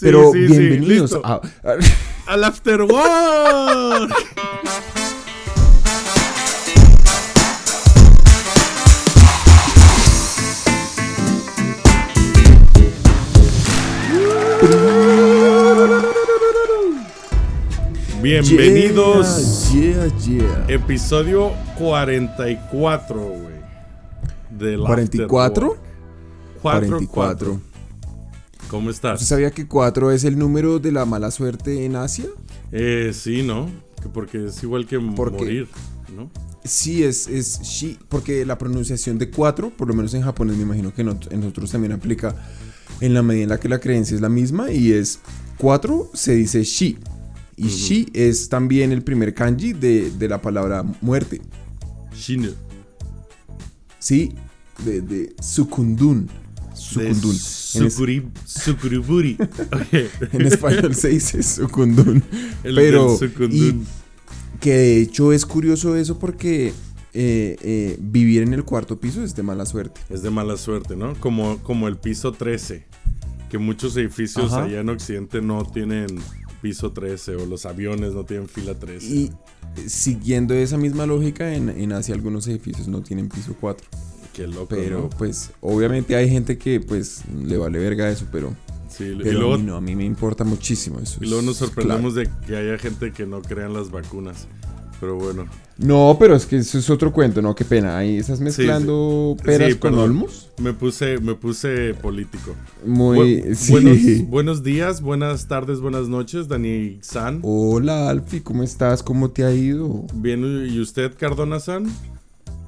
Pero sí, bienvenidos a, Al After Work. Bienvenidos. Yeah, yeah, yeah. Episodio 44, güey. Del After 44? Work. Cuatro, 44. ¿Cómo ¿Usted estás? sabía que 4 es el número de la mala suerte en Asia? Eh, sí, ¿no? Que porque es igual que morir, ¿no? Sí, es, es shi, porque la pronunciación de 4, por lo menos en japonés, me imagino que en, ot- en nosotros también aplica en la medida en la que la creencia es la misma y es 4 se dice shi. Y shi es también el primer kanji de, de la palabra muerte. Shinu. Sí, de, de sukundun. Sukuri, Sukuriburi. Oye, en español se dice sukundun. el Pero, del Sukundun. Que de hecho es curioso eso porque eh, eh, vivir en el cuarto piso es de mala suerte. Es de mala suerte, ¿no? Como, como el piso 13. Que muchos edificios Ajá. allá en Occidente no tienen piso 13 o los aviones no tienen fila 13. Y eh, siguiendo esa misma lógica, en, en Asia algunos edificios no tienen piso 4. Qué loco, Pero ¿no? pues obviamente hay gente que pues le vale verga eso, pero, Sí, pero a, luego, mí no, a mí me importa muchísimo eso. y luego nos sorprendemos de que haya gente que no crea en las vacunas. Pero bueno. claro. No, pero es que eso es otro cuento, ¿no? Qué pena. Ahí estás mezclando sí. peras Sí, con olmos. Me puse, me puse político. Muy... Bu- sí. buenos, buenos días, buenas tardes, buenas noches, Dani San. Hola Alfi, ¿cómo estás? ¿Cómo te ha ido? Bien, ¿y usted, Cardona San?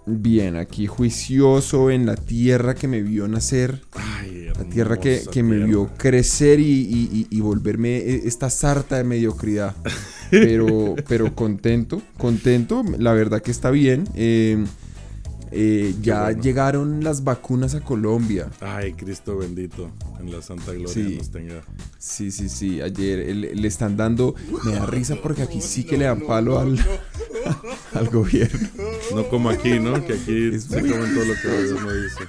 Bien, aquí juicioso en la tierra que me vio nacer, Ay, la tierra que, que me vio crecer y, y- y- y volverme e- esta sarta de mediocridad. Pero, pero contento, contento, la verdad que está bien. eh, eh, ya bueno. llegaron las vacunas a Colombia. Ay, Cristo bendito, en la Santa Gloria Sí. nos tenga. Sí, sí, sí, ayer eh, le, le están dando, me da risa porque aquí sí que le dan palo al, al gobierno. No como aquí, ¿no? Que aquí Es se muy comen todo lo que el gobierno dice.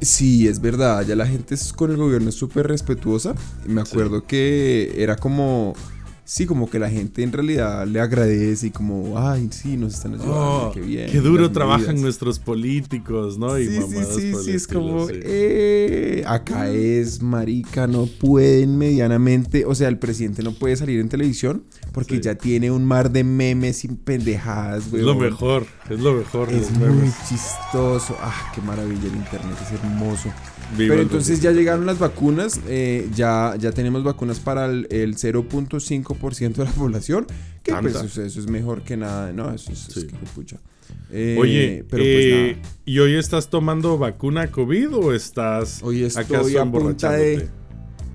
Sí. Es verdad, ya la gente es- con el gobierno es súper respetuosa. Me acuerdo que era como, sí, como que la gente en realidad le agradece y como, ay, sí, nos están ayudando, Oh, qué bien. qué duro trabajan medidas". nuestros políticos, ¿no? Y Sí, sí, sí, sí, es como, sí. eh, acá es marica, no pueden medianamente, o sea, el presidente no puede salir en televisión porque Sí. ya tiene un mar de memes y pendejadas, Es güey. lo mejor, es lo mejor. Es muy memes. chistoso. Ah, qué maravilla el internet, es hermoso. Viva Pero entonces ya llegaron las vacunas, eh, ya, ya tenemos vacunas para el, el 0.5% de la población, que pues eso, eso es mejor que nada, no, eso es, es Sí. que pucha. Eh, Oye, pero eh, pues nada, ¿y hoy estás tomando vacuna COVID o estás hoy estoy acaso a punta de,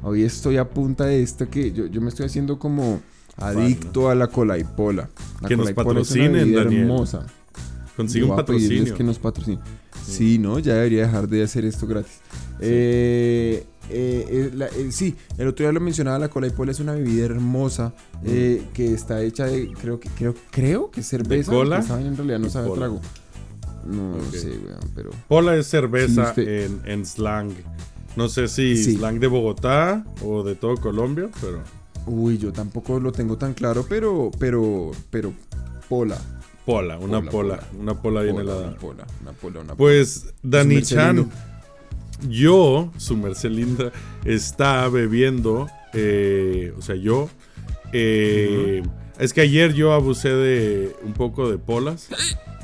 hoy estoy a punta de esto que yo, yo me estoy haciendo como adicto a la colaipola. La Que nos es una patrocinen, Daniel. hermosa. Consigue un patrocinio. que nos patrocinen. Sí, ¿no? Ya debería dejar de hacer esto gratis. Eh, eh, eh, la- eh, sí, el otro día lo mencionaba, la cola y pola es una bebida hermosa eh, que está hecha de, creo que, creo, creo que es cerveza. cola? porque esa vaina en realidad no sabe trago. No sé, weón, pero... Pola es cerveza Sí, en, en slang. No sé si Sí. slang de Bogotá o de todo Colombia, pero Uy, yo tampoco lo tengo tan claro, pero, pero, pero, pola. pola, una Pola, pola, pola. una pola bien helada. Una pola, una pola, una pola. Pues Dani Chan, yo, su merced linda, está bebiendo, eh, o sea, yo, eh, es que ayer yo abusé de un poco de polas,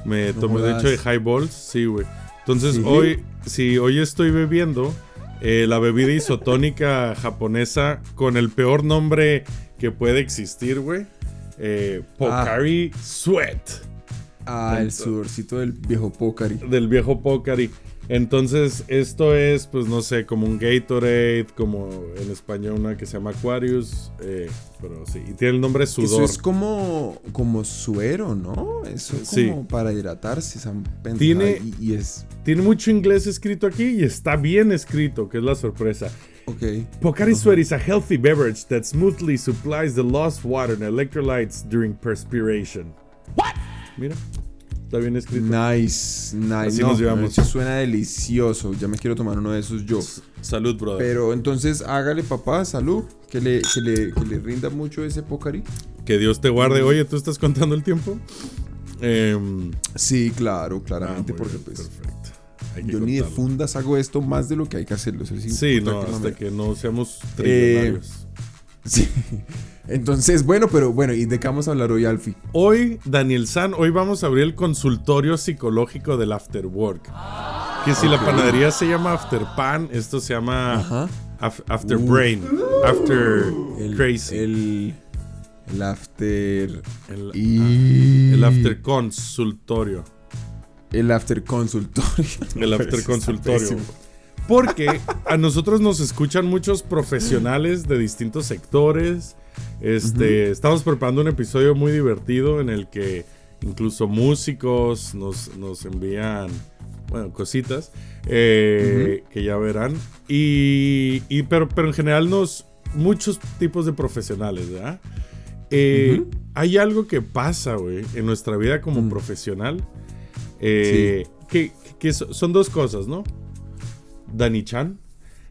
me No tomé de hecho de highballs, sí, güey. Entonces ¿Sí? hoy, sí, hoy estoy bebiendo eh, la bebida isotónica japonesa con el peor nombre que puede existir, güey. Eh, Pocari Sweat Ah, el sudorcito del viejo Pocari. del viejo Pocari. Entonces, esto es, pues no sé, como un Gatorade, como en español una que se llama Aquarius, eh, pero sí, y tiene el nombre Eso Sudor. es como, como suero, ¿no? Eso es Sí. como para hidratarse, esa Tiene- Y, y es... Tiene mucho inglés escrito aquí y está bien escrito, que es la sorpresa. Ok. Pocari Sweat is a healthy beverage that smoothly supplies the lost water and electrolytes during perspiration. Mira. Está bien escrito. Nice, nice. Así No, nos llevamos. eso suena delicioso. Ya me quiero tomar uno de esos yo. Salud, brother. Pero entonces hágale papá, salud. Que le, que le, que le rinda mucho ese Pocari. Que Dios te guarde. Oye, ¿tú estás contando el tiempo? Em, Sí, claro, ah, claramente, muy porque bien, pues Perfecto. Yo ni de fundas hago esto más de lo que hay que hacerlo. sí no, hasta que no seamos Eh, trillonarios. Sí. Entonces, bueno, pero bueno, ¿y de qué vamos a hablar hoy, Alfie? Hoy, Daniel San, hoy vamos a abrir el consultorio psicológico del After Work. Que si la panadería se llama After Pan, esto se llama Ajá. af- After Uh. Brain, After El, Crazy, el, El, el after. el, y- After Consultorio. El after consultorio. El after está consultorio. Porque a nosotros nos escuchan muchos profesionales de distintos sectores. Este, Estamos preparando un episodio muy divertido en el que incluso músicos nos, nos envían, bueno, cositas eh, que ya verán. Y, y- pero, pero en general nos, muchos tipos de profesionales, ¿verdad? Eh. Hay algo que pasa, güey, en nuestra vida como Mm. profesional. eh, que, que so- son dos cosas, ¿no? Dani Chan.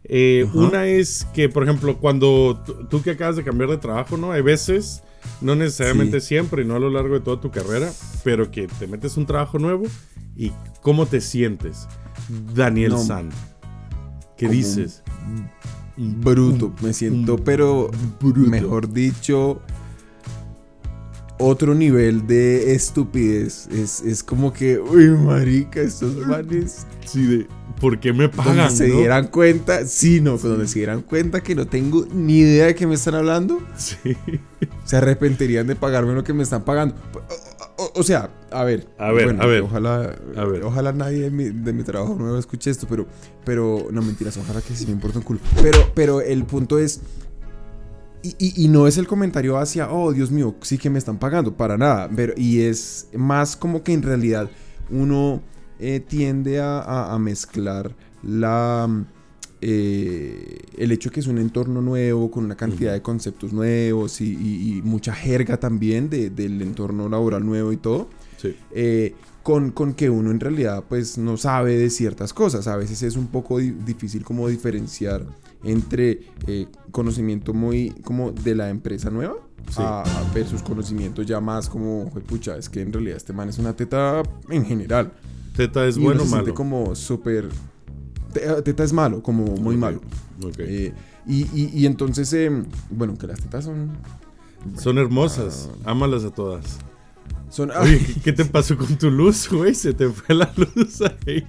Eh, una es que, por ejemplo, cuando tú, que acabas de cambiar de trabajo, ¿no? Hay veces, no necesariamente Sí. siempre y no a lo largo de toda tu carrera, pero que te metes un trabajo nuevo y cómo te sientes. Daniel No. San. ¿Qué dices? Bruto, me siento, pero bruto. mejor dicho, otro nivel de estupidez. Es, es como que, uy, marica, estos manes. Sí, de, ¿por qué me Donde pagan? se no? dieran cuenta, sí, no, donde se dieran cuenta que no tengo ni idea de qué me están hablando, Sí. se arrepentirían de pagarme lo que me están pagando. O, o- o sea, a ver, A ver, a ver. ojalá, A ver. ojalá nadie de mi, de mi trabajo nuevo escuche esto, pero, pero, no mentiras, ojalá que sí me importa un culo. Pero, pero el punto es, y, y- y no es el comentario hacia, oh, Dios mío, sí que me están pagando, para nada, pero, y es más como que en realidad uno eh, tiende a, a- a mezclar la... eh, el hecho que es un entorno nuevo, con una cantidad de conceptos nuevos y, mucha jerga también de- del entorno laboral nuevo y todo, Sí. eh, con, con que uno en realidad pues no sabe de ciertas cosas. A veces es un poco di- difícil como diferenciar entre conocimiento muy como de la empresa nueva Sí. a, a versus conocimiento ya más como, pucha, es que en realidad este man es una teta en general. Teta es Y bueno o malo. como súper... te- Teta es malo, como muy malo. ok. Eh, y, y- y entonces, em, bueno, que las tetas son... Son hermosas. Ámalas a todas. son Oye, ¿qué, qué te pasó con tu luz, güey? Se te fue la luz ahí.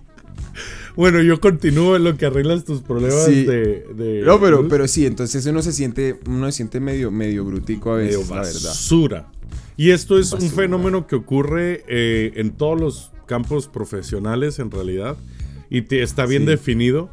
Bueno, yo continúo en lo que arreglas tus problemas Sí. de, de No, pero, pero sí, entonces uno se siente, uno se siente medio, medio brutico a medio veces, la verdad. basura. Y esto es un Basura. fenómeno que ocurre eh, en todos los campos profesionales en realidad y te- está bien Sí. definido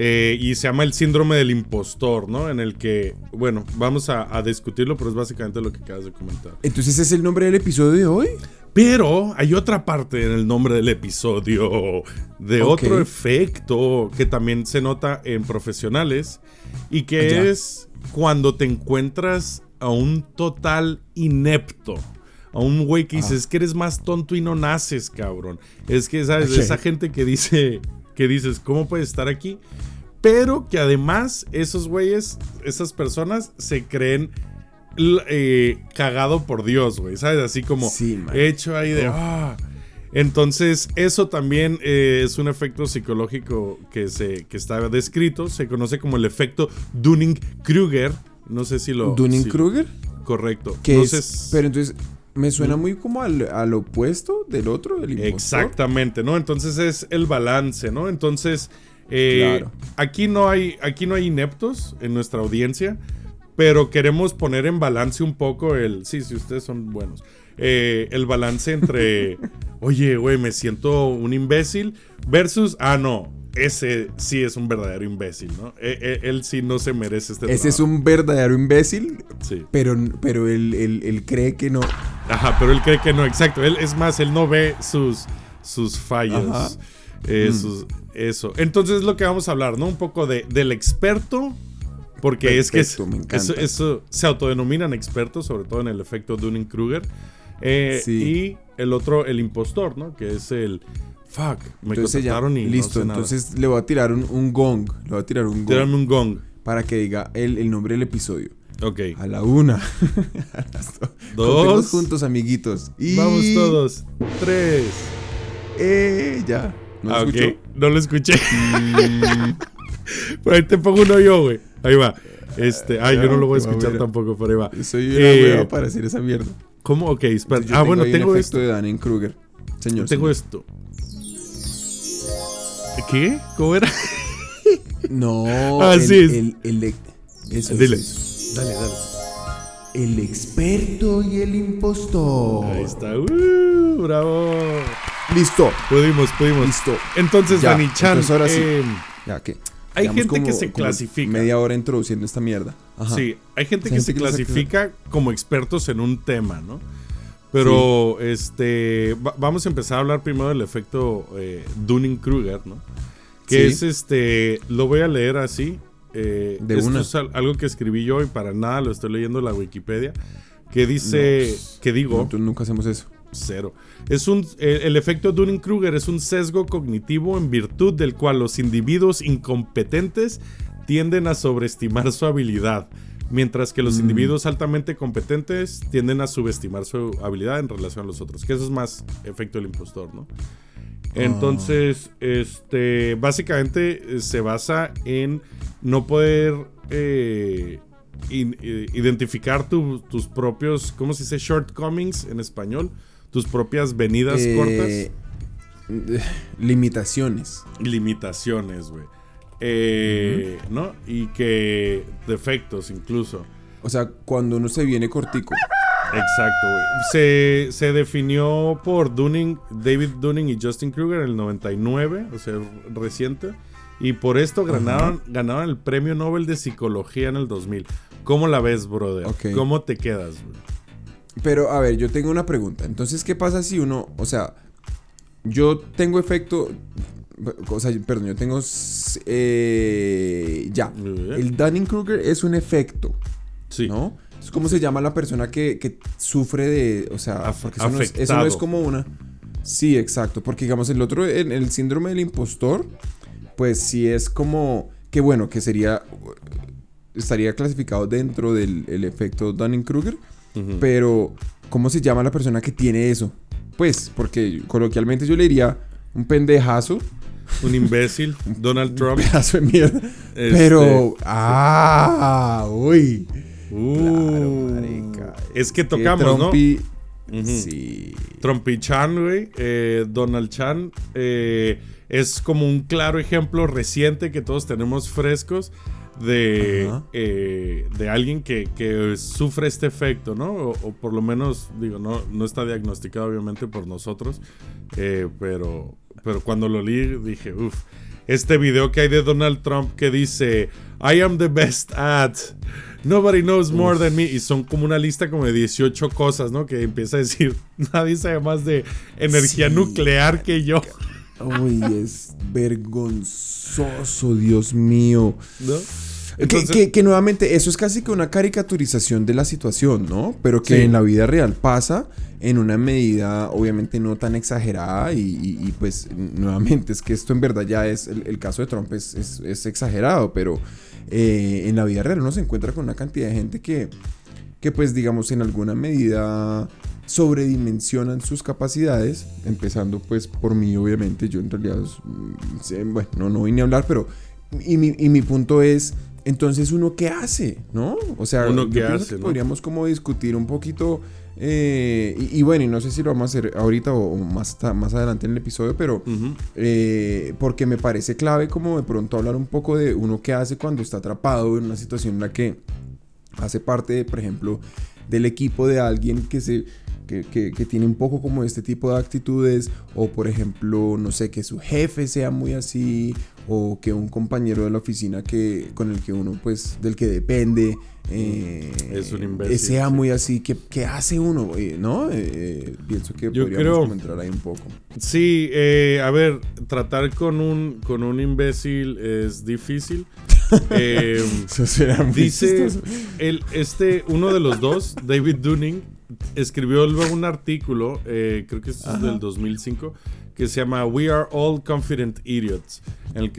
eh, y se llama el síndrome del impostor, ¿no? En el que, bueno, vamos a, a discutirlo, pero es básicamente lo que acabas de comentar. Entonces, ¿ese es el nombre del episodio de hoy? Pero hay otra parte en el nombre del episodio de otro efecto que también se nota en profesionales y que es cuando te encuentras a un total inepto. A un güey que dices que eres más tonto y no naces, cabrón. Es que, ¿sabes? Esa gente que dice, que dices, ¿cómo puedes estar aquí? Pero que además esos güeyes, esas personas se creen eh, cagado por Dios, güey. ¿Sabes? Así como Sí, hecho ahí de... Oh. "Ah". Entonces, eso también eh, es un efecto psicológico que, se, que está descrito. Se conoce como el efecto Dunning-Kruger. No sé si lo... si- Dunning-Kruger. correcto. No es, pero entonces, me suena muy como al, al opuesto del otro, del impostor. Exactamente, ¿no? Entonces es el balance, ¿no? Entonces, eh, Claro. aquí, no hay, aquí no hay ineptos en nuestra audiencia, pero queremos poner en balance un poco el... Sí, sí, ustedes son buenos. Eh, el balance entre, oye, güey, me siento un imbécil versus, ah, no, ese sí es un verdadero imbécil, ¿no? Eh, eh, él sí no se merece este Ese es un verdadero imbécil, Sí. pero, pero él, él- él cree que no. Ajá, pero él cree que no, exacto. Él, es más, él no ve sus, sus fallas. Ajá. eh, Mm. sus- eso. Entonces es lo que vamos a hablar, ¿no? Un poco de, del experto. Porque es que me encanta. eso, eso se autodenominan expertos, sobre todo en el efecto Dunning-Kruger. Eh, Sí. Y el otro, el impostor, ¿no? Que es el. Fuck, me Entonces ya, y no listo, nada. entonces le voy a tirar un, un gong, le voy a tirar un gong Tírame un gong. para que diga el, el nombre del episodio. Ok. A la una. a las do- Dos. Contemos juntos, amiguitos. Y... Vamos todos. Tres. Eh, ya. ¿No Ah, ok. escuchó? No lo escuché. Pero ahí te pongo uno yo, güey. Ahí va. Este, ah, yo no lo voy a escuchar mira. tampoco, pero ahí va. Soy una Eh, hueva para decir esa mierda. ¿Cómo? Ok, espera. Ah, bueno, ahí un tengo efecto esto. de Danen Kruger. Señor. Tengo señor. esto. ¿Qué? ¿Cómo era? No. Ah, el, sí, es- El, el, el- eso, Dile. eso, Dale, dale. El experto y el impostor. Ahí está. Uh, bravo. Listo. Pudimos, pudimos. Listo. Entonces, Ya, Dani Chan. entonces ahora sí. eh, Ya que. Hay gente que se clasifica. Media hora introduciendo esta mierda. Ajá. Sí, hay gente que gente se que clasifica como expertos en un tema, ¿no? Pero este va- vamos a empezar a hablar primero del efecto eh, Dunning-Kruger, ¿no? Que Sí. es este, lo voy a leer así. eh, De esto una. es al- algo que escribí yo y para nada lo estoy leyendo en la Wikipedia. Que dice, No, que digo, Nosotros nunca hacemos eso. Cero. Es un, el, el efecto Dunning-Kruger es un sesgo cognitivo en virtud del cual los individuos incompetentes tienden a sobreestimar su habilidad, mientras que los Mm. individuos altamente competentes tienden a subestimar su habilidad en relación a los otros. Que eso es más efecto del impostor, ¿no? Entonces, este, básicamente eh, se basa en no poder eh, in- eh, identificar tu- tus propios, ¿cómo se dice? Shortcomings en español. Tus propias venidas Eh, cortas. Limitaciones. Limitaciones, güey. Eh, ¿No? Y que defectos incluso. O sea, cuando uno se viene cortico. Exacto, güey. Se, se definió por Dunning, David Dunning y Justin Kruger en el 99, o sea, reciente. Y por esto ganaron, ganaron el premio Nobel de Psicología en el 2000. ¿Cómo la ves, brother? ¿Cómo te quedas, güey? Pero, a ver, yo tengo una pregunta. Entonces, ¿qué pasa si uno, o sea, yo tengo efecto, o sea, perdón, yo tengo, eh, ya, el Dunning-Kruger es un efecto, Sí. ¿no? Es como se llama la persona que, que sufre de, o sea, Af- porque eso no, es, eso no es como una... Sí, exacto, porque digamos, el otro, el, el síndrome del impostor, pues sí es como, que bueno, que sería, estaría clasificado dentro del el efecto Pero, ¿cómo se llama la persona que tiene eso? Pues, porque coloquialmente yo le diría un pendejazo, Un imbécil, Donald un Trump. pedazo de mierda. Este, Pero, ah, uy. uh, Claro, es que tocamos, ¿no? Trumpi- Ujú. Sí. Trumpy Chan, güey, eh, Donald Chan, eh, es como un claro ejemplo reciente que todos tenemos frescos de, eh, de alguien que, que sufre este efecto, ¿no? O, o por lo menos, digo, no, no está diagnosticado obviamente por nosotros, eh, pero, pero cuando lo leí dije, uff, este video que hay de Donald Trump que dice, I am the best at... Nobody knows more than me. Y son como una lista como de 18 cosas, ¿no? Que empieza a decir, nadie sabe más de energía Sí, nuclear que yo. Uy, es vergonzoso, Dios mío. ¿No? Que- Entonces- que, que nuevamente, eso es casi que una caricaturización de la situación, ¿no? Pero que Sí. en la vida real pasa en una medida obviamente no tan exagerada y, y- y, pues nuevamente es que esto en verdad ya es, el, el caso de Trump es, es- es exagerado, pero eh, en la vida real uno se encuentra con una cantidad de gente que, que pues digamos en alguna medida sobredimensionan sus capacidades, empezando pues por mí obviamente, yo en realidad, mm, bueno, no, no vine a hablar, pero y mi, y mi punto es, entonces uno qué hace, ¿no? O sea, Uno qué hace, que ¿no? podríamos como discutir un poquito, eh, y, y bueno, y no sé si lo vamos a hacer ahorita o, o más, más adelante en el episodio, pero eh, porque me parece clave como de pronto hablar un poco de uno qué hace cuando está atrapado en una situación en la que hace parte, por ejemplo, del equipo de alguien que se que, que- que tiene un poco como este tipo de actitudes o por ejemplo no sé que su jefe sea muy así o que un compañero de la oficina que con el que uno pues del que depende eh, Es un imbécil, sea sí. muy así que, que hace uno Eh, no Eh, pienso que Yo podríamos creo- comentar ahí un poco Sí, eh, a ver, tratar con un, con un imbécil es difícil. Eh, Eso será muy Dice chistoso. el, este, uno de los dos, David Dunning, escribió luego un artículo, eh, creo que esto es del 2005, que se llama We Are All Confident Idiots.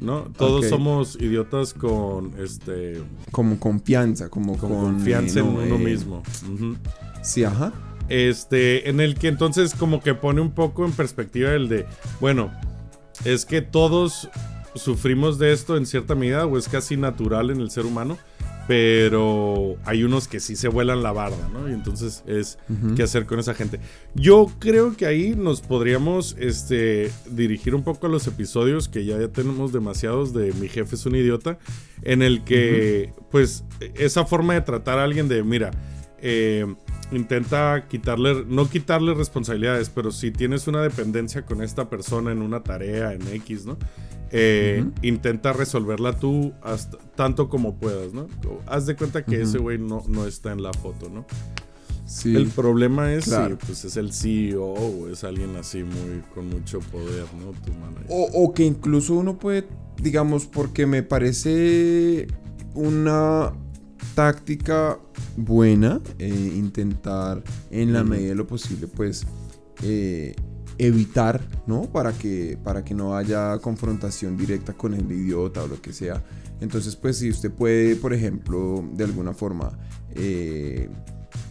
¿no? Todos somos idiotas con este. Como confianza, como con, confianza en uno mismo. Sí, ajá. Este, en el que entonces como que pone un poco en perspectiva el de, bueno, es que todos sufrimos de esto en cierta medida o es casi natural en el ser humano pero hay unos que sí se vuelan la barda, ¿no? Y entonces es qué hacer con esa gente. Yo creo que ahí nos podríamos este, dirigir un poco a los episodios que ya, ya tenemos demasiados de Mi jefe es un idiota, en el que, pues, esa forma de tratar a alguien de, mira, eh, intenta quitarle, no quitarle responsabilidades, pero si tienes una dependencia con esta persona en una tarea, en X, ¿no? Eh, intenta resolverla tú hasta, tanto como puedas, ¿no? Haz de cuenta que ese güey no, no está en la foto, ¿no? Sí, el problema es si pues es el CEO o es alguien así muy con mucho poder, ¿no? o, que incluso uno puede, digamos, porque me parece una táctica buena eh, intentar en la medida de lo posible, pues eh, evitar, ¿no? Para que, para que no haya confrontación directa con el idiota o lo que sea. Entonces, pues si usted puede, por ejemplo, de alguna forma eh,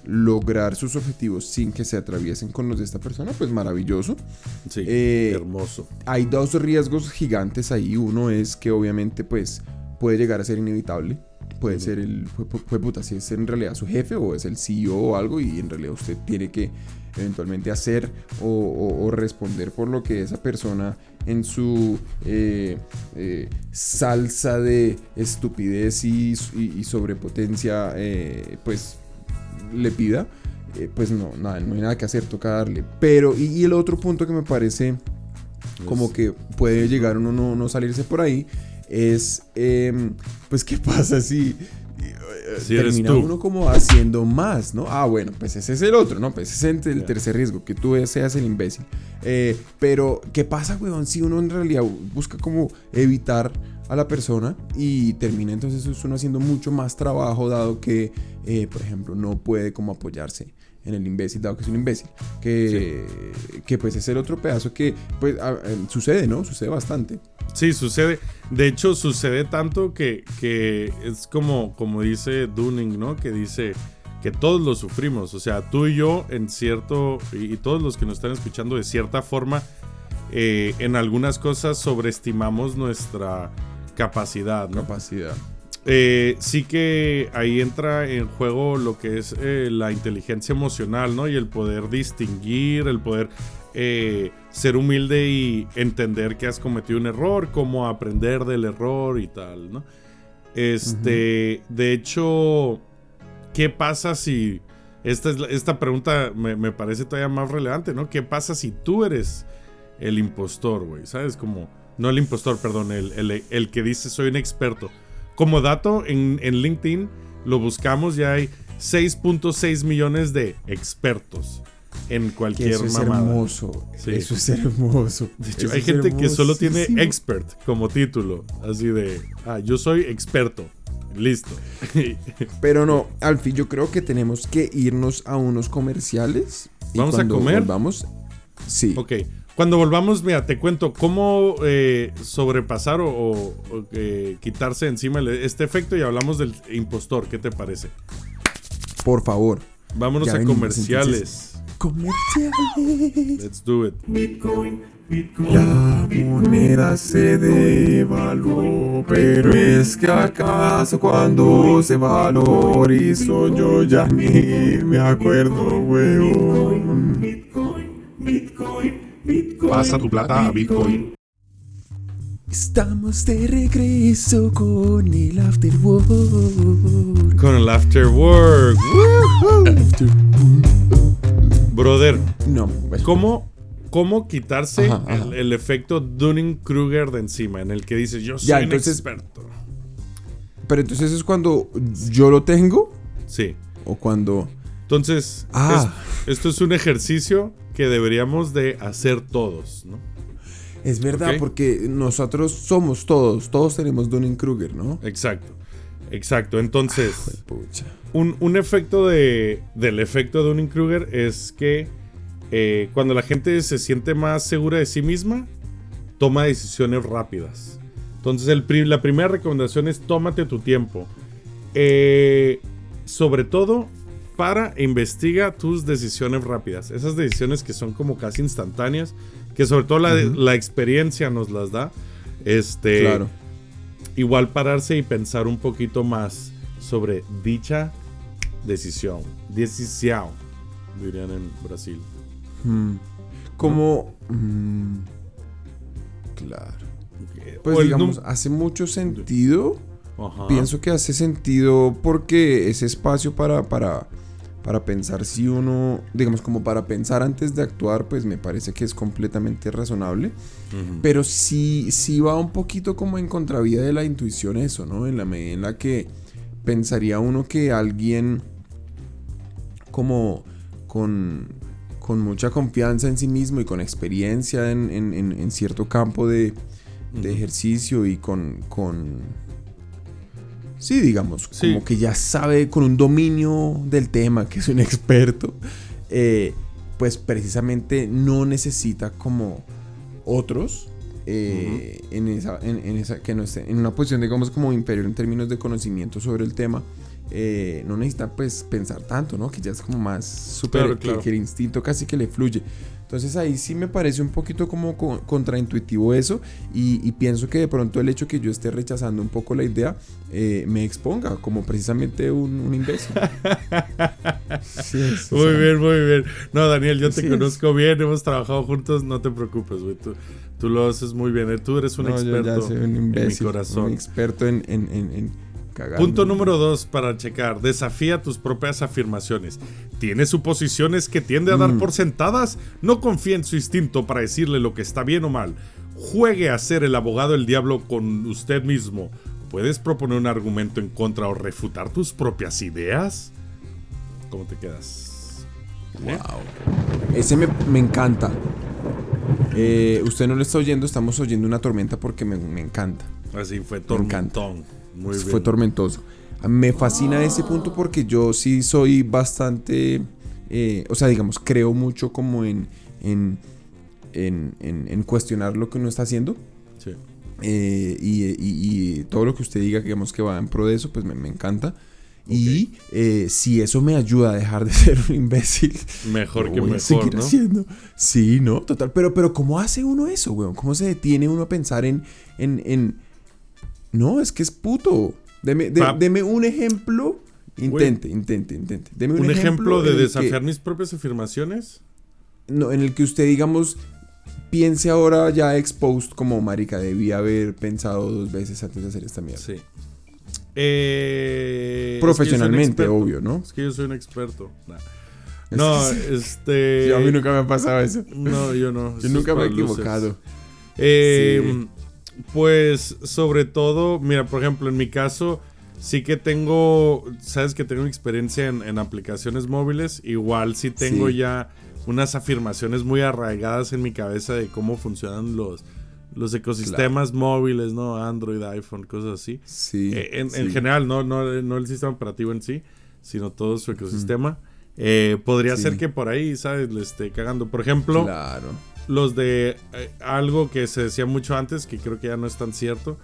lograr sus objetivos sin que se atraviesen con los de esta persona, pues maravilloso. Sí, eh, hermoso. Hay dos riesgos gigantes ahí. Uno es que obviamente, pues, puede llegar a ser inevitable. Puede ser el, fue, puta, si es en realidad su jefe o es el CEO o algo y en realidad usted tiene que eventualmente hacer o, responder por lo que esa persona en su eh, eh, salsa de estupidez y, sobrepotencia eh, pues le pida pues no, nada, no hay nada que hacer, toca darle. Pero, y, el otro punto que me parece como que puede llegar uno no, no salirse por ahí, es, em, pues, ¿qué pasa si si termina uno como haciendo más, ¿no? Ah, bueno, pues ese es el otro, ¿no? Pues ese es el tercer riesgo, que tú seas el imbécil. Eh, pero, ¿qué pasa, weón? Si uno en realidad busca como evitar a la persona y termina entonces uno haciendo mucho más trabajo dado que, eh, por ejemplo, no puede como apoyarse en el imbécil, dado que es un imbécil. Que, que pues es el otro pedazo que pues eh, sucede, ¿no? Sucede bastante. Sí, sucede. De hecho, sucede tanto que, que es como, como dice Dunning, ¿no? Que dice que todos lo sufrimos. O sea, tú y yo, en cierto, y, todos los que nos están escuchando, de cierta forma, eh, en algunas cosas sobreestimamos nuestra capacidad, ¿no? Capacidad. Eh, sí que ahí entra en juego lo que es eh, la inteligencia emocional, ¿no? Y el poder distinguir, el poder eh, ser humilde y entender que has cometido un error, cómo aprender del error y tal, ¿no? Este, de hecho, ¿qué pasa si... Esta, es, esta pregunta me, parece todavía más relevante, ¿no? ¿Qué pasa si tú eres el impostor, güey? ¿Sabes? Como... No el impostor, perdón, el, el que dice soy un experto. Como dato, en, en LinkedIn lo buscamos, ya hay 6.6 millones de expertos en cualquier eso es hermoso. Eso es hermoso. De hecho, hay gente que solo tiene expert como título. Así de, ah, yo soy experto. Listo. Pero no, Alfie, yo creo que tenemos que irnos a unos comerciales. ¿Vamos a comer? Vamos. Sí. Ok. Cuando volvamos, mira, te cuento cómo eh, sobrepasar o, eh, quitarse encima este efecto y hablamos del impostor. ¿Qué te parece? Por favor. Vámonos a comerciales comerciales. Let's do it. Bitcoin, Bitcoin. La moneda se devaluó, pero es que acaso cuando se valorizó yo ya ni me acuerdo, weón. Bitcoin, Bitcoin, Bitcoin. Pasa tu plata a Bitcoin. Estamos de regreso con el After Work. Con el After Work. After Brother, no, pues. ¿cómo, cómo quitarse El, efecto Dunning-Kruger de encima? En el que dices, yo soy un experto. Pero entonces es cuando yo lo tengo. Sí. O cuando. Entonces, ah. esto es un ejercicio que deberíamos de hacer todos, ¿no? Es verdad, porque nosotros somos todos, todos tenemos Dunning-Kruger, ¿no? Exacto. Exacto, entonces, Pucha. un, un efecto de, del efecto de un Kruger es que eh, cuando la gente se siente más segura de sí misma, toma decisiones rápidas. Entonces, el pri- la primera recomendación es tómate tu tiempo. Eh, sobre todo, para e investiga tus decisiones rápidas. Esas decisiones que son como casi instantáneas, que sobre todo la, la experiencia nos las da. Este, Claro. Igual pararse y pensar un poquito más sobre dicha decisión. Decisión, dirían en Brasil. Mm. Como. mm, claro. Pues digamos, hace mucho sentido. Ajá. Pienso que hace sentido porque ese espacio para, para, para pensar si uno, digamos, como para pensar antes de actuar, pues me parece que es completamente razonable. Pero sí, sí va un poquito como en contravía de la intuición eso, ¿no? En la medida en la que pensaría uno que alguien como con, con mucha confianza en sí mismo y con experiencia en, en- en- en cierto campo de, de ejercicio y con, con... Sí, digamos, Sí. como que ya sabe con un dominio del tema, que es un experto, eh, pues precisamente no necesita como otros eh, en, esa, en, en esa, que no esté en una posición, digamos, como inferior en términos de conocimiento sobre el tema. eh, no necesita pues pensar tanto, ¿no? Que ya es como más súper, Claro, que- claro. que el instinto casi que le fluye. Entonces ahí sí me parece un poquito como co- contraintuitivo eso y, y pienso que de pronto el hecho que yo esté rechazando un poco la idea eh, me exponga como precisamente un, un imbécil. Sí, es, o Muy sea, bien, muy bien. No, Daniel, yo te es. conozco bien, hemos trabajado juntos, no te preocupes, güey. Tú, tú lo haces muy bien, ¿eh? tú eres un no, yo experto ya soy un en mi corazón. un experto en, en, en, en Punto número dos para checar. Desafía tus propias afirmaciones. ¿Tiene suposiciones que tiende a dar Mm. por sentadas? No confía en su instinto para decirle lo que está bien o mal. Juegue a ser el abogado del diablo con usted mismo. ¿Puedes proponer un argumento en contra o refutar tus propias ideas? ¿Cómo te quedas? ¿Eh? Wow. Ese me, me encanta. Eh, usted no lo está oyendo, estamos oyendo una tormenta porque me, me encanta. Así fue Me encanta. Tormentón. Muy bien. Fue tormentoso. Me fascina ese punto porque yo sí soy bastante, eh, o sea, digamos, creo mucho como en, en, en, en- cuestionar lo que uno está haciendo. Sí. eh, y, y- y todo lo que usted diga, digamos, que va en pro de eso, pues me, me encanta. Y eh, si eso me ayuda a dejar de ser un imbécil, Mejor que voy a mejor, seguir ¿no? haciendo. Sí, no, total. Pero, pero ¿cómo hace uno eso, weón? ¿Cómo se detiene uno a pensar en. en, en... No, es que es puto. Deme, de- Pa- deme un ejemplo. Intente, intente, intente. Deme un, ¿Un ejemplo de desafiar que- mis propias afirmaciones? no, en el que usted, digamos, piense ahora ya exposed como marica. Debía haber pensado dos veces antes de hacer esta mierda. Sí. Eh, Profesionalmente, es que yo obvio, ¿no? Es que yo soy un experto. Nah. No, Sí. este. Sí, a mí nunca me ha pasado eso. No, yo no. Yo nunca me he equivocado. Eh, Pues, sobre todo, mira, por ejemplo, en mi caso, sí que tengo, sabes que tengo experiencia en, en aplicaciones móviles, igual sí tengo Sí. ya unas afirmaciones muy arraigadas en mi cabeza de cómo funcionan los, los ecosistemas móviles, ¿no? Android, iPhone, cosas así. Sí. Eh, en, sí. en general, no, no, no el sistema operativo en sí, sino todo su ecosistema. Eh, podría Sí. ser que por ahí, ¿sabes? Le esté cagando. Por ejemplo, Claro. Los de eh, algo que se decía mucho antes, que creo que ya no es tan cierto.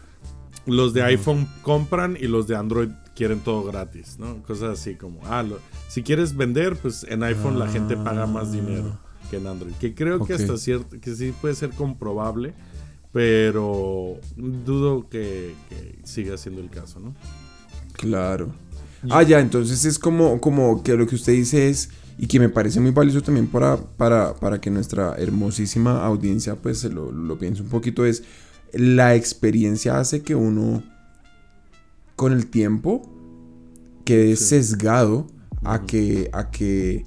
Los de iPhone compran y los de Android quieren todo gratis, ¿no? Cosas así como, ah, lo- si quieres vender, pues en iPhone la gente paga más dinero que en Android. Que creo que hasta cierto, que sí puede ser comprobable, pero dudo que, que siga siendo el caso, ¿no? Claro. Ah, ya, entonces es como, como que lo que usted dice es, y que me parece muy valioso también para, para, para que nuestra hermosísima audiencia pues se lo, lo piense un poquito, es la experiencia hace que uno con el tiempo quede Sí. sesgado a que, a que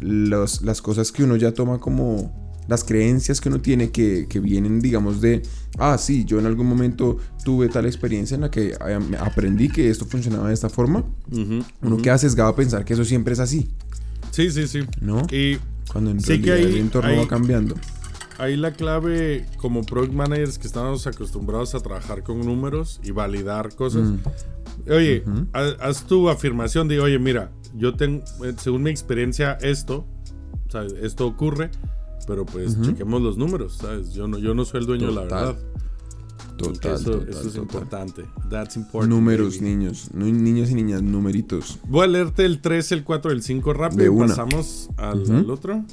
los- las cosas que uno ya toma como las creencias que uno tiene que, que vienen, digamos, de, ah, sí, yo en algún momento tuve tal experiencia en la que eh, aprendí que esto funcionaba de esta forma, uno queda sesgado a pensar que eso siempre es así, Sí, sí, sí. ¿no? Y Cuando en Sí que realidad hay- el entorno hay- va cambiando. ahí la clave como product managers que estamos acostumbrados a trabajar con números y validar cosas. Mm. Oye, haz, haz tu afirmación de, oye, mira, yo tengo, eh, según mi experiencia, esto, ¿sabes? Esto ocurre, pero pues chequemos los números, ¿sabes? Yo no, yo no soy el dueño de la Total. verdad. Total, eso, total, eso es total. importante. That's important. Números, baby. niños. Y niñas, numeritos. Voy a leerte el 3, el 4 y el 5 rápido. De y una. Pasamos al, otro.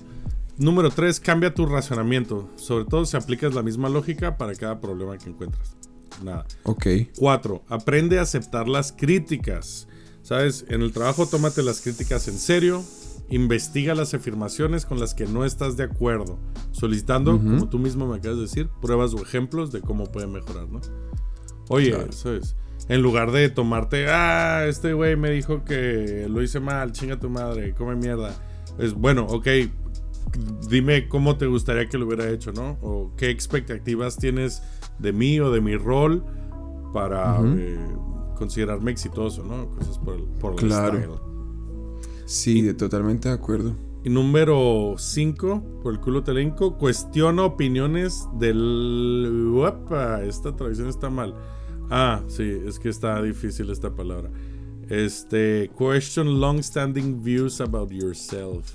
Número 3, cambia tu racionamiento. Sobre todo si aplicas la misma lógica para cada problema que encuentras. Nada. Ok. 4. Aprende a aceptar las críticas. ¿Sabes? En el trabajo tómate las críticas en serio. Investiga las afirmaciones con las que no estás de acuerdo. Solicitando, como tú mismo me acabas de decir, pruebas o ejemplos de cómo puede mejorar, ¿no? Oye, Claro. ¿sabes? En lugar de tomarte, ah, este güey me dijo que lo hice mal, chinga tu madre, come mierda. Es bueno, ok, dime cómo te gustaría que lo hubiera hecho, ¿no? O qué expectativas tienes de mí o de mi rol para eh, considerarme exitoso, ¿no? Cosas por el, por Claro. Sí, de, totalmente de acuerdo. Y número 5, por el culo te elenco, cuestiona opiniones del... Uepa, esta traducción está mal. Ah, sí, es que está difícil esta palabra. Este, question long-standing views about yourself.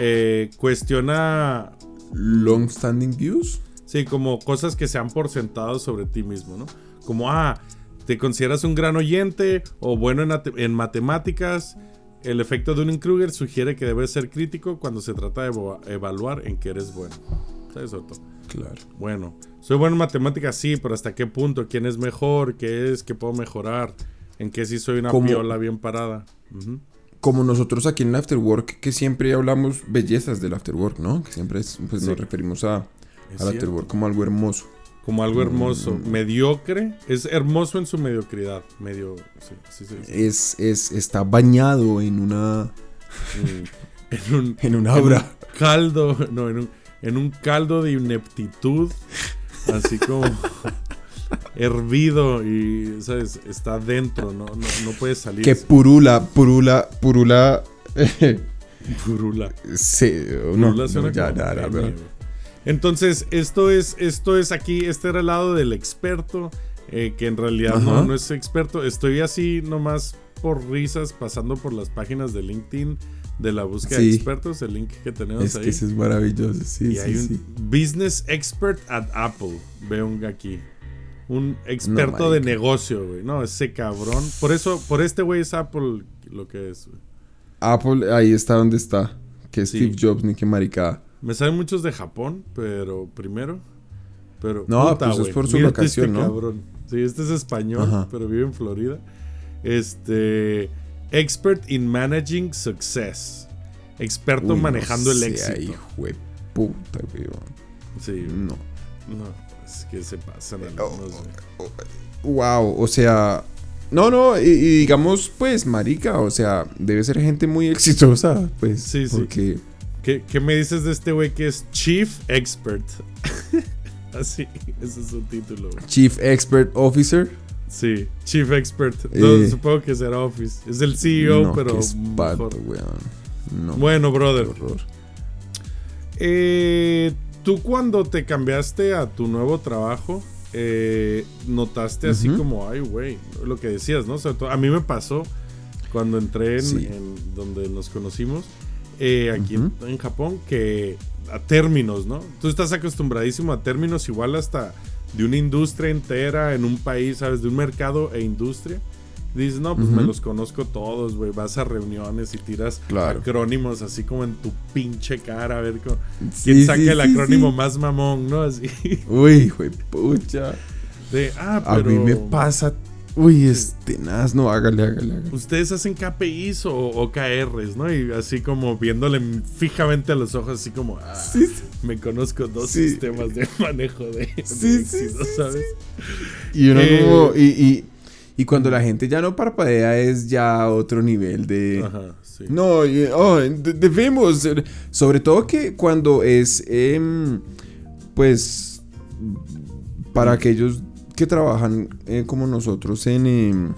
Eh, cuestiona, Long standing views. sí, como cosas que se han por sentado sobre ti mismo, ¿no? Como, ah, te consideras un gran oyente o bueno en matemáticas. El efecto de un Kruger sugiere que debes ser crítico cuando se trata de eva- evaluar en qué eres bueno. ¿Sabes? Claro. Bueno, soy bueno en matemáticas, sí, pero ¿hasta qué punto? ¿Quién es mejor? ¿Qué es? ¿Qué puedo mejorar? ¿En qué sí soy una ¿Cómo? piola bien parada? Como nosotros aquí en Afterwork, que siempre hablamos bellezas del Afterwork, ¿no? Que siempre es- pues, Sí. nos referimos a, al. Afterwork como algo hermoso. Como algo hermoso. Mm. Mediocre. Es hermoso en su mediocridad. Medio. Sí, sí, sí. sí. Es, es, está bañado en una, Mm. En un. en un en aura. un caldo. No, en un, en un caldo de ineptitud. Así como. hervido y, ¿sabes? Está dentro, ¿no? No, no puede salir. Que purula, purula, purula. Purula. sí, no, no, ya. Entonces, esto es, esto es aquí, este era el lado del experto, eh, que en realidad no, es experto. Estoy así nomás por risas, pasando por las páginas de LinkedIn de la búsqueda de expertos, el link que tenemos Es ahí. que eso es maravilloso, sí, y sí, hay un sí. business expert at Apple, veo un aquí. Un experto de negocio, güey. No, ese cabrón. Por eso, por este güey es Apple lo que es, güey. Apple, ahí está donde está. Que. Steve Jobs, ni que maricada. Me saben muchos de Japón, pero primero. Pero, No, pues es güey, por su locación, este ¿no? cabrón. Sí, este es español, Ajá. pero vive en Florida. Este. Expert in managing success. Experto Uy, no manejando el sea, éxito. hijo de puta, weón. Sí, No. no, es que se pasan Oh, algunos, güey. Wow, o sea. No, no, y, y digamos, pues, marica, o sea, debe ser gente muy exitosa, pues. Sí, sí. Porque. ¿Qué, qué me dices de este güey que es Chief Expert? Así, ese es su título. güey. Chief Expert Officer. Sí, Chief Expert. Eh. Supongo que será Office. Es el CEO, no, pero qué espanto, mejor. weón. No. Bueno, brother. horror. Eh, Tú cuando te cambiaste a tu nuevo trabajo, eh, notaste así como, ay, güey, lo que decías, ¿no? A mí me pasó cuando entré en, Sí. en donde nos conocimos, eh, aquí en- Ujú. en, Japón, que a términos, ¿no? Tú estás acostumbradísimo a términos igual hasta de una industria entera en un país, ¿sabes? De un mercado e industria. Dices, no, pues me los conozco todos, güey. Vas a reuniones y tiras Claro. acrónimos así como en tu pinche cara, a ver cómo- Sí, quién saca sí, el acrónimo sí. más mamón, ¿no? Así Uy, de pucha. de, ah, A mí me pasa. Uy, es tenaz. No, hágale, hágale, hágale. ustedes hacen KPIs o, o KRs, ¿no? Y así como viéndole fijamente a los ojos, así como, ah, Sí, sí. me conozco dos Sí. sistemas de manejo de, de Sí, sí, éxito, ¿sabes? Y uno Eh, como. Y, y, y cuando la gente ya no parpadea es ya otro nivel de. Ajá, sí. No, oh, de- debemos. Sobre todo que cuando es. em, pues. Para aquellos que trabajan eh, como nosotros en. em,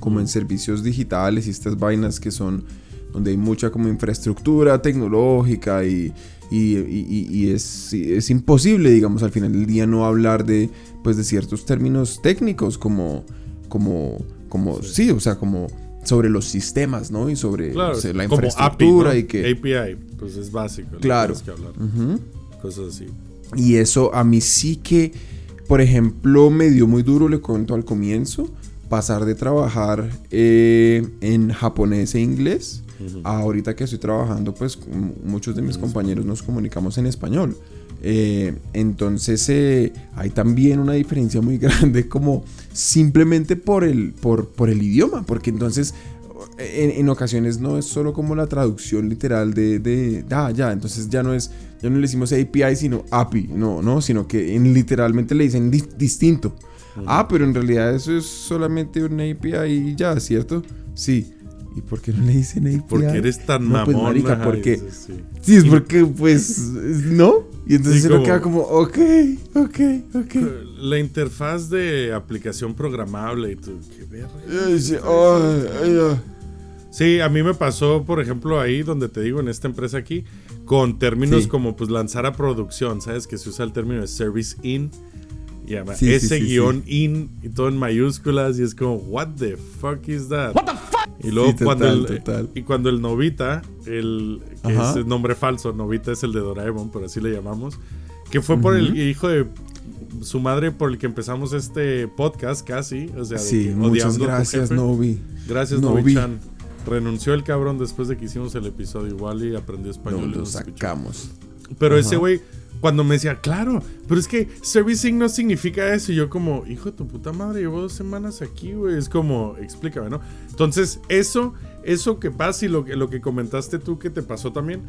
como en servicios digitales y estas vainas que son. Donde hay mucha como infraestructura tecnológica y, Y, y- y es, es imposible, digamos, al final del día no hablar de, pues, de ciertos términos técnicos como, como, como, sí, o sea, como sobre los sistemas, ¿no? Y sobre Claro, o sea, la infraestructura API, ¿no? y que... API, pues es básico. Claro. que hablar. Cosas así. Y eso a mí sí que, por ejemplo, me dio muy duro, le cuento al comienzo, pasar de trabajar eh, en japonés e inglés a ahorita que estoy trabajando, pues muchos de mis compañeros nos comunicamos en español. Eh, entonces eh, hay también una diferencia muy grande como simplemente por el, por, por el idioma, porque entonces en, en ocasiones no es solo como la traducción literal de, de ah, ya, entonces ya no es, ya no le decimos API, sino API, no, no, sino que en, literalmente le dicen di- distinto. Ah, pero en realidad eso es solamente un API y ya, ¿cierto? Sí. ¿Y por qué no le dicen API? Porque eres tan No, pues, marica, porque- sí. Sí, es porque, pues, no. Y entonces Sí, uno como- queda como, ok, ok, ok. La interfaz de aplicación programable y tú, qué verga. Sí. Sí, a mí me pasó, por ejemplo, ahí donde te digo, en esta empresa aquí, con términos como pues lanzar a producción, ¿sabes? Que se usa el término de service in. Y además, Sí, sí, ese sí, guion in y todo en mayúsculas y es como, what the fuck is that? Y luego Sí, total, cuando el total. y cuando el Novita, el que Ajá. es el nombre falso, Novita es el de Doraemon, por así le llamamos, que fue por el hijo de su madre por el que empezamos este podcast casi, o sea, de Sí, que muchas gracias. Novi. Gracias, No Novichan. Renunció el cabrón después de que hicimos el episodio igual y aprendió español. No, y lo escuchó. sacamos. Pero Ajá. ese güey, cuando me decía, claro, pero es que servicing no significa eso. Y yo como, hijo de tu puta madre, llevo dos semanas aquí, güey. Es como, explícame, ¿no? Entonces, eso, eso que pasa y lo, que- lo que comentaste tú que te pasó también,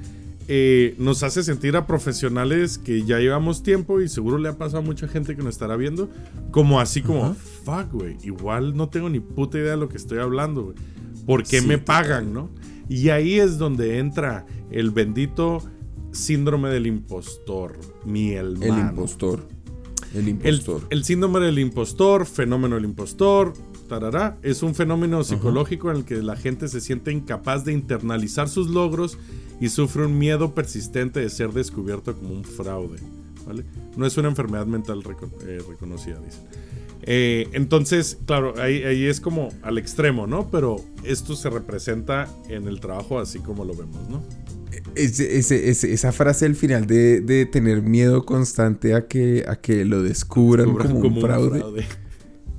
eh, nos hace sentir a profesionales que ya llevamos tiempo y seguro le ha pasado a mucha gente que nos estará viendo, como así como, Ajá. fuck, güey, igual no tengo ni puta idea de lo que estoy hablando, güey. ¿Por qué Sí, me pagan, no? Y ahí es donde entra el bendito síndrome del impostor, mi El impostor. El El, impostor. el síndrome del impostor, fenómeno del impostor, tarará, es un fenómeno psicológico en el que la gente se siente incapaz de internalizar sus logros y sufre un miedo persistente de ser descubierto como un fraude. ¿vale? No es una enfermedad mental eh, reconocida, dicen. Eh, entonces, claro, ahí, ahí es como al extremo, ¿no? Pero esto se representa en el trabajo así como lo vemos, ¿no? Ese- ese- ese- esa frase al final de, de tener miedo constante a que, a que lo descubran como, un fraude. fraude.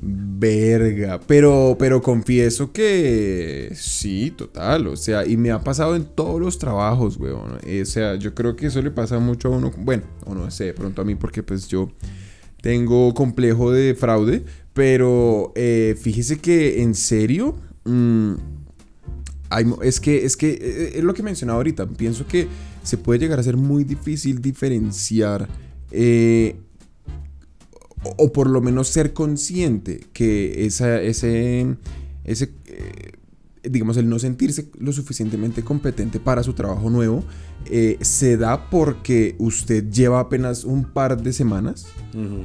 Verga. Pero, pero confieso que sí, total. O sea, y me ha pasado en todos los trabajos, weón. Eh, O sea, yo creo que eso le pasa mucho a uno. Bueno, o no sé, de pronto a mí, porque pues yo tengo complejo de fraude. Pero eh, fíjese que en serio. mm, es que, es que eh, es lo que mencionaba ahorita. Pienso que se puede llegar a ser muy difícil diferenciar. eh, o, por lo menos ser consciente que esa, ese, ese eh, digamos, el no sentirse lo suficientemente competente para su trabajo nuevo, eh, se da porque usted lleva apenas un par de semanas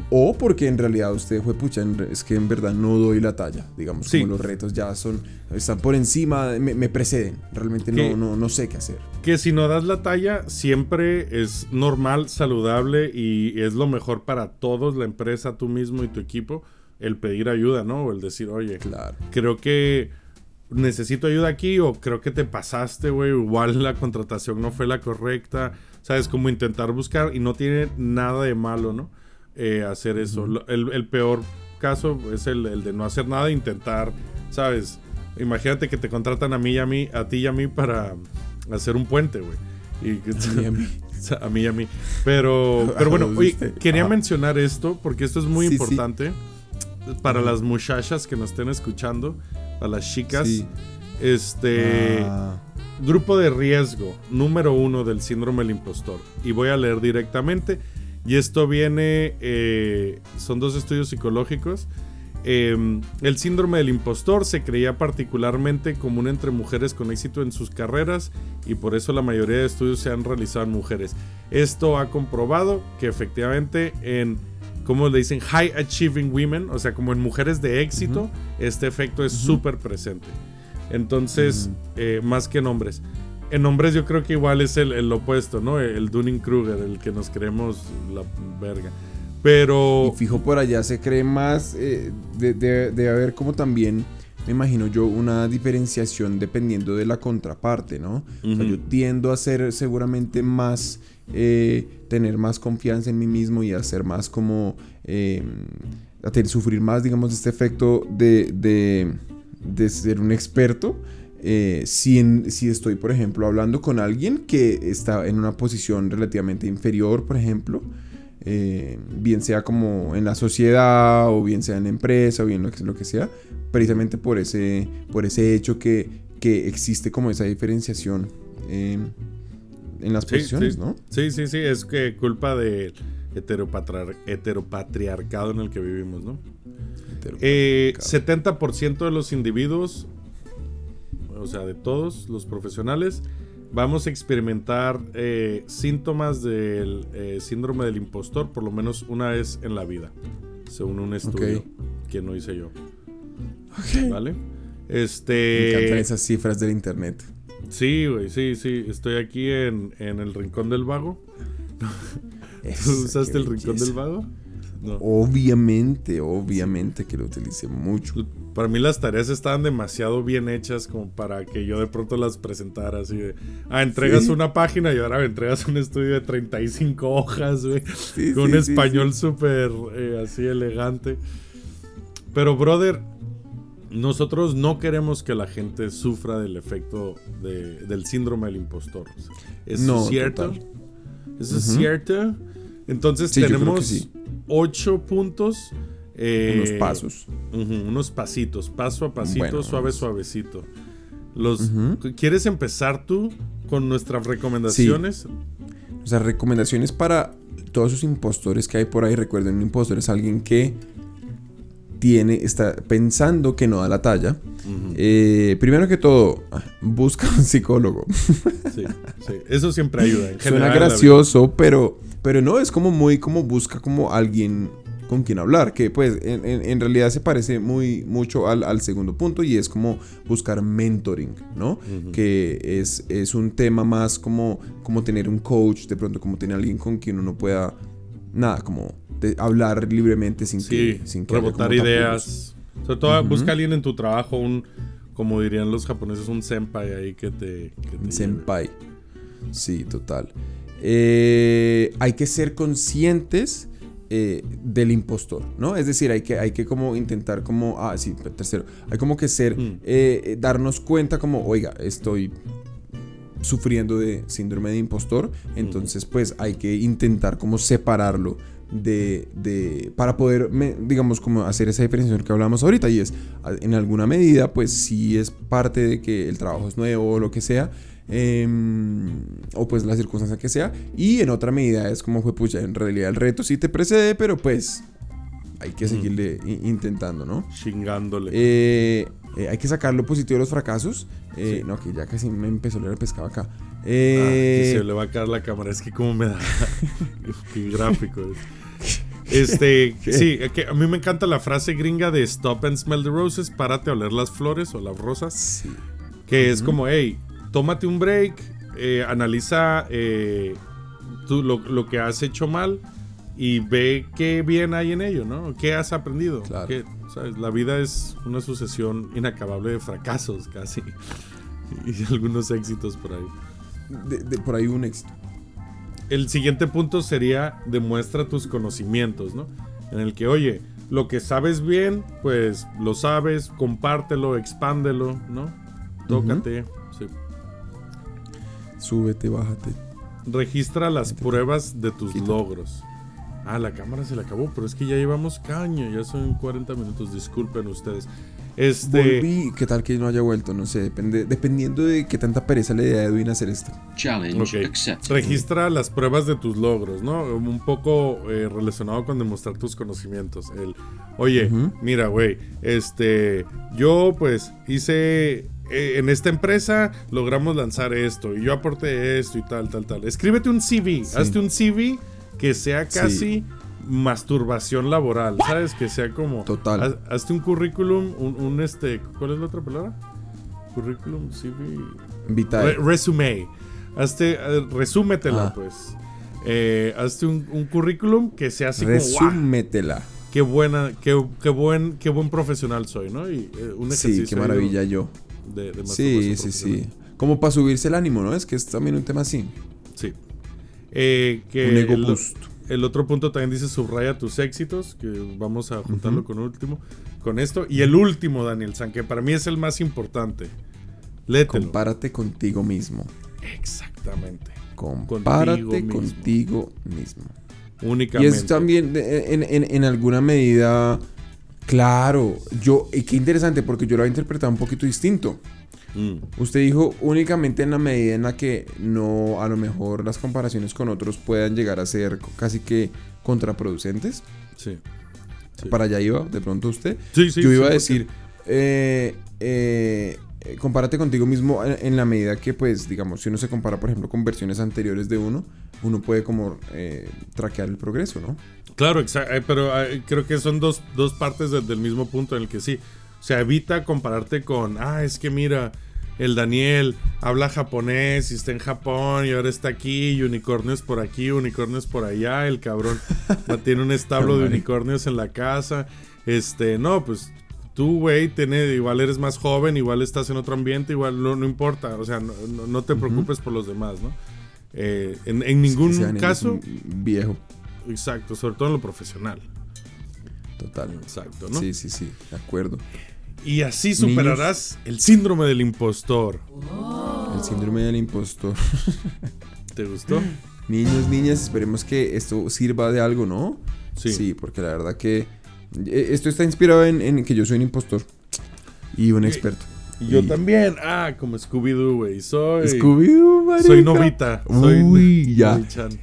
o porque en realidad usted fue pucha, es que en verdad no doy la talla, digamos, Sí. como los retos ya son, están por encima, me, me preceden, realmente no, no, no sé qué hacer. Que si no das la talla, siempre es normal, saludable y es lo mejor para todos, la empresa, tú mismo y tu equipo, el pedir ayuda, ¿no? O el decir, oye, Claro. creo que necesito ayuda aquí o creo que te pasaste, güey, igual la contratación no fue la correcta, ¿sabes? Como intentar buscar y no tiene nada de malo, ¿no? Eh, hacer eso. El, el peor caso es el, el de no hacer nada intentar, ¿sabes? Imagínate que te contratan a mí y a mí, a ti y a mí para hacer un puente, güey. Y a mí. o sea, a mí y a mí. Pero, pero bueno, ¿A oye, usted? quería Ajá. mencionar esto porque esto es muy Sí, sí. importante para las muchachas que nos estén escuchando, a las chicas. Sí. Este Ah, grupo de riesgo número uno del síndrome del impostor. Y voy a leer directamente. Y esto viene, eh, son dos estudios psicológicos. Eh, el síndrome del impostor se creía particularmente común entre mujeres con éxito en sus carreras y por eso la mayoría de estudios se han realizado en mujeres. Esto ha comprobado que efectivamente en, ¿cómo le dicen? High Achieving Women, o sea, como en mujeres de éxito, este efecto es súper presente. Entonces, eh, más que en hombres. en hombres yo creo que igual es el, el opuesto, ¿no? El Dunning-Kruger, el que nos creemos la verga. Pero... Y fijo por allá se cree más, eh, de, de, de haber como también, me imagino yo, una diferenciación dependiendo de la contraparte, ¿no? O sea, yo tiendo a ser seguramente más, eh, tener más confianza en mí mismo y a ser más como, eh, a tener, sufrir más, digamos, este efecto de, de, de ser un experto. eh, si, en- si estoy, por ejemplo, hablando con alguien que está en una posición relativamente inferior, por ejemplo, eh, bien sea como en la sociedad o bien sea en la empresa o bien lo que, lo que sea, precisamente por ese, por ese hecho que, que existe como esa diferenciación eh, en las Sí, posiciones, sí. ¿no? Sí, sí, sí, es que culpa del heteropatriarcado en el que vivimos, ¿no? Eh, 70% de los individuos, o sea, de todos los profesionales, vamos a experimentar eh, síntomas del eh, síndrome del impostor por lo menos una vez en la vida, según un estudio que no hice yo. Ok. ¿Vale? Me Este. encantan esas cifras del internet. Sí, güey, sí, sí. Estoy aquí en, en el rincón del vago. ¿Tú usaste el rincón del vago? No. Obviamente, obviamente que lo utilicé mucho. Para mí las tareas estaban demasiado bien hechas como para que yo de pronto las presentara así de... Ah, entregas Sí. una página y ahora me entregas un estudio de 35 hojas, güey. Sí, con sí, un español súper eh, así elegante. Pero, brother, nosotros no queremos que la gente sufra del efecto de- del síndrome del impostor. ¿Eso No, es cierto? total. ¿Eso es cierto? Entonces tenemos ocho puntos. Eh, Unos pasos. Unos pasitos, paso a pasito, Bueno, suave, suavecito. Los. ¿Quieres empezar tú con nuestras recomendaciones? O sea, recomendaciones para todos esos impostores que hay por ahí. Recuerden, un impostor es alguien que tiene, está pensando que no da la talla. Eh, primero que todo, busca un psicólogo. sí, sí. Eso siempre ayuda. en Suena gracioso, pero, pero no, es como muy, como busca como alguien con quien hablar, que pues en, en- en realidad se parece muy mucho al, al segundo punto y es como buscar mentoring, ¿no? Que es, es un tema más como, como tener un coach, de pronto como tener alguien con quien uno pueda, nada, como de- hablar libremente sin Sí, que, sin que rebotar ideas. Sobre todo, busca a alguien en tu trabajo, un, como dirían los japoneses, un senpai ahí que te. Que te Un lleve. senpai. Sí, total. Eh, hay que ser conscientes eh, del impostor, ¿no? Es decir, hay que, hay que como intentar como, ah, sí, tercero, hay como que ser, Mm. eh, darnos cuenta como, oiga, estoy sufriendo de síndrome de impostor, entonces pues hay que intentar como separarlo de, de para poder, me- digamos, como hacer esa diferenciación que hablamos ahorita y es, en alguna medida, pues sí es parte de que el trabajo es nuevo o lo que sea, em, o pues la circunstancia que sea, y en otra medida es como fue, pucha, en realidad el reto sí te precede, pero pues hay que Mm. seguirle intentando, ¿no? Chingándole. Eh, eh, hay que sacar lo positivo de los fracasos. Eh, Sí. No, que ya casi me empezó a leer el pescado acá. Ah, Eh, que se le va a caer la cámara. Es que como me da. Qué gráfico es. Este, sí, que a mí me encanta la frase gringa de Stop and smell the roses, párate a oler las flores o las rosas. sí. Que es como, hey, tómate un break, eh, analiza eh, tú lo, lo que has hecho mal y ve qué bien hay en ello, ¿no? ¿Qué has aprendido? Claro. ¿Qué- sabes? La vida es una sucesión inacabable de fracasos casi. Y algunos éxitos por ahí. De- de- por ahí un éxito. El siguiente punto sería demuestra tus conocimientos, ¿no? En el que, oye, lo que sabes bien, pues lo sabes, compártelo, expándelo, ¿no? Tócate. Súbete, bájate. Registra las pruebas de tus logros. Ah, la cámara se le acabó, pero es que ya llevamos caña, ya son 40 minutos, disculpen ustedes. Este, Volví. ¿Qué tal que no haya vuelto? No sé. Depende, dependiendo de qué tanta pereza le dé a Edwin hacer esto. Challenge Ok. accepted. Registra las pruebas de tus logros, ¿no? Un poco eh, relacionado con demostrar tus conocimientos. El, oye, mira, güey, este, yo pues hice, eh, en esta empresa logramos lanzar esto y yo aporté esto y tal, tal, tal. Escríbete un CV, Sí. hazte un CV que sea Sí. casi masturbación laboral, ¿sabes? Que sea como... Total. haz- hazte un currículum, un, un, este, ¿cuál es la otra palabra? Currículum, CV. Vitae. Re- resume. Hazte, eh, resúmetela, Ah. pues. Eh, hazte un, un currículum que sea así como, "Guau, Resúmetela. qué buena, qué, qué buen, qué buen profesional soy, ¿no? Y eh, un Sí, qué maravilla yo. De, de Sí, sí, sí. Como para subirse el ánimo, ¿no? Es que es también un tema así. Sí. Eh, que un ego el, boost. el otro punto también dice subraya tus éxitos, que vamos a juntarlo con último, con esto. Y el último, Daniel San, que para mí es el más importante. Léetelo. Compárate contigo mismo. Exactamente. Compárate mismo. contigo mismo. Y Únicamente. es también en, en- en alguna medida, claro, yo, y qué interesante porque yo lo había interpretado un poquito distinto. Mm, Usted dijo únicamente en la medida en la que no, a lo mejor las comparaciones con otros puedan llegar a ser casi que contraproducentes. sí. Sí. Para allá iba, de pronto usted. Sí, sí, yo iba a 100%. decir, eh, eh, compárate contigo mismo en, en la medida que, pues, digamos, si uno se compara, por ejemplo, con versiones anteriores de uno, uno puede como eh, traquear el progreso, ¿no? Claro, exa- eh, pero eh, creo que son dos, dos partes de- del mismo punto en el que sí. O sea, evita compararte con, ah, es que mira, el Daniel habla japonés y está en Japón y ahora está aquí y unicornios por aquí, unicornios por allá, el cabrón tiene un establo de unicornios en la casa. Este, no, pues tú, güey, tiene, igual eres más joven, igual estás en otro ambiente, igual no, no importa, o sea, no, no- te preocupes por los demás, ¿no? Eh, en, en ningún caso, viejo, exacto, sobre todo en lo profesional. total. Exacto, ¿no? Sí, sí, sí, de acuerdo. Y así superarás el síndrome del impostor. El síndrome del impostor. ¿Te gustó? Niños, niñas, esperemos que esto sirva de algo, ¿no? Sí. porque la verdad que eh, esto está inspirado en, en que yo soy un impostor y un experto. Y yo Y- también. Ah, como Scooby-Doo, güey. Soy. Scooby-Doo. Soy Novita. Soy Uy, ya.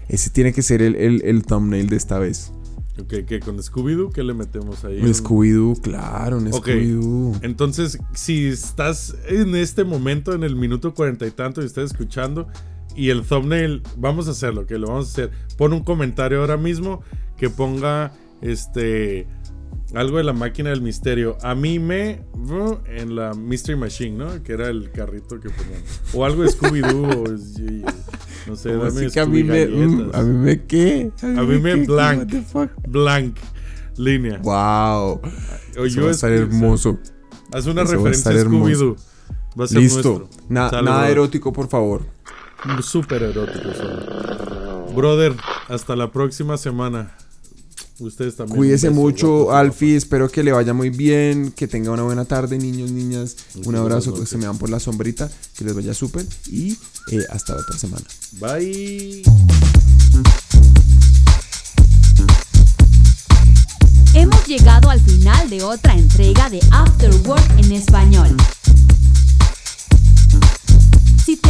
Ese tiene que ser el, el- el thumbnail de esta vez. Ok, ¿qué? ¿Con Scooby-Doo qué le metemos ahí? Un Scooby-Doo, claro, un Ok. Scooby-Doo. Entonces, si estás en este momento, en el minuto cuarenta y tanto, y estás escuchando, y el thumbnail, vamos a hacerlo, que lo vamos a hacer. Pon un comentario ahora mismo que ponga este algo de la máquina del misterio. A mí me en la Mystery Machine, ¿no? Que era el carrito que ponían. O algo de Scooby-Doo, no sé, ¿Cómo dame así que a mí me, mm, a mí me qué? A mí me blank. Blank línea. Wow. O Eso yo va a estar es- hermoso. Haz una Eso va a referencia a. Scooby-Doo. Va a ser Listo. Na- nada erótico, por favor. Súper erótico son. Brother, hasta la próxima semana. Ustedes también. Cuídese beso, mucho, Alfie. Espero que le vaya muy bien. Que tenga una buena tarde, niños, niñas. Muchas Un abrazo. Que se me van por la sombrita. Que les vaya súper. Y eh, hasta la otra semana. Bye. Hemos llegado al final de otra entrega de After Work en español.